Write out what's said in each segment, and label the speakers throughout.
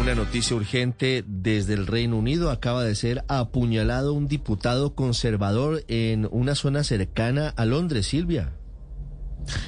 Speaker 1: Una noticia urgente desde el Reino Unido. Acaba de ser apuñalado un diputado conservador en una zona cercana a Londres, Silvia.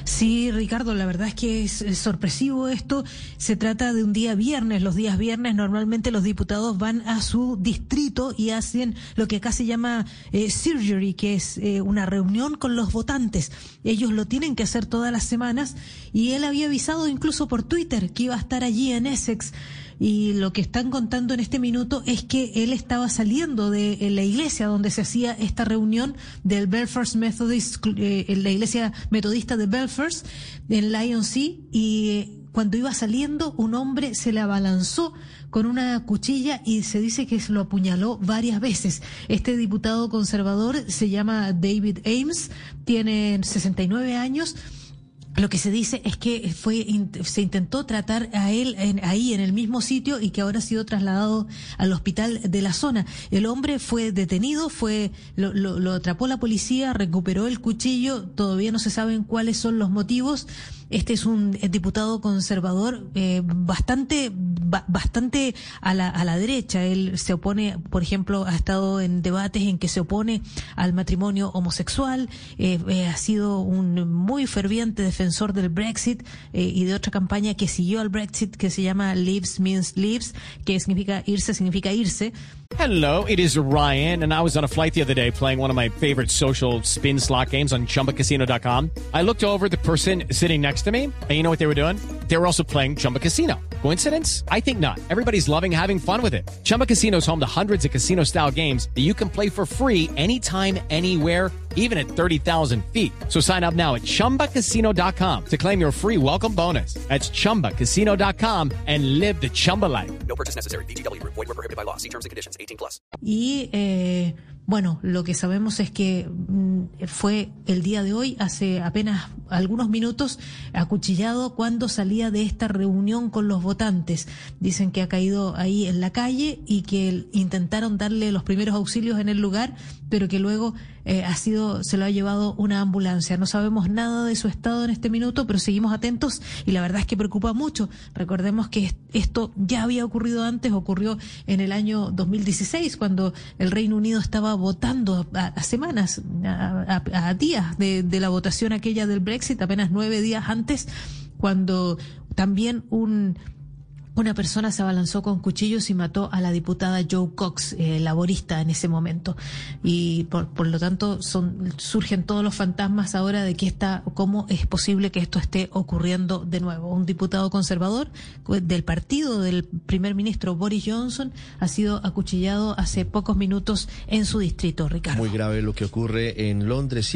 Speaker 2: Sí, Ricardo, la verdad es que es, es sorpresivo esto. Se trata de un día viernes. Los días viernes normalmente los diputados van a su distrito y hacen lo que acá se llama eh, surgery, que es eh, una reunión con los votantes. Ellos lo tienen que hacer todas las semanas y él había avisado incluso por Twitter que iba a estar allí en Essex y lo que están contando en este minuto es que él estaba saliendo de la iglesia donde se hacía esta reunión del Belfast Methodist, eh, en la iglesia metodista de Belfast, en Lionsea, y eh, cuando iba saliendo un hombre se le abalanzó con una cuchilla y se dice que se lo apuñaló varias veces. Este diputado conservador se llama David Ames, tiene 69 años lo que se dice es que fue se intentó tratar a él ahí en el mismo sitio y que ahora ha sido trasladado al hospital de la zona. El hombre fue detenido, fue lo, lo, atrapó la policía, recuperó el cuchillo, todavía no se saben cuáles son los motivos. Este es un diputado conservador eh, bastante ba, bastante a la, a la derecha. Él se opone, por ejemplo, ha estado en debates en que se opone al matrimonio homosexual. Eh, eh, ha sido un muy ferviente defensor del Brexit eh, y de otra campaña que siguió al Brexit que se llama Leaves Means Leaves, que significa irse, significa irse.
Speaker 3: Hello, it is Ryan, and I was on a flight the other day playing one of my favorite social spin slot games on ChumbaCasino.com. I looked over the person sitting next to me, and you know what they were doing? They were also playing Chumba Casino. Coincidence? I think not. Everybody's loving having fun with it. Chumba Casino is home to hundreds of casino-style games that you can play for free anytime, anywhere, even at 30,000 feet. So sign up now at ChumbaCasino.com to claim your free welcome bonus. That's ChumbaCasino.com and live the Chumba life.
Speaker 4: No purchase necessary. BGW. Void were prohibited by law. See terms and conditions. 18 plus.
Speaker 2: Y eh, bueno, lo que sabemos es que mm, fue el día de hoy, hace apenas algunos minutos, acuchillado cuando salía de esta reunión con los votantes. Dicen que ha caído ahí en la calle y que intentaron darle los primeros auxilios en el lugar, pero que luego eh, ha sido, se lo ha llevado una ambulancia. No sabemos nada de su estado en este minuto, pero seguimos atentos y la verdad es que preocupa mucho. Recordemos que esto ya había ocurrido antes, ocurrió en el año 2016 cuando el Reino Unido estaba votando a, semanas, a, días de la votación aquella del Brexit, apenas nueve días antes, cuando también un una persona se abalanzó con cuchillos y mató a la diputada Joe Cox, eh, laborista en ese momento. Y por, por lo tanto son, surgen todos los fantasmas ahora de que está, cómo es posible que esto esté ocurriendo de nuevo. Un diputado conservador del partido del primer ministro Boris Johnson ha sido acuchillado hace pocos minutos en su distrito, Ricardo.
Speaker 1: Muy grave lo que ocurre en Londres.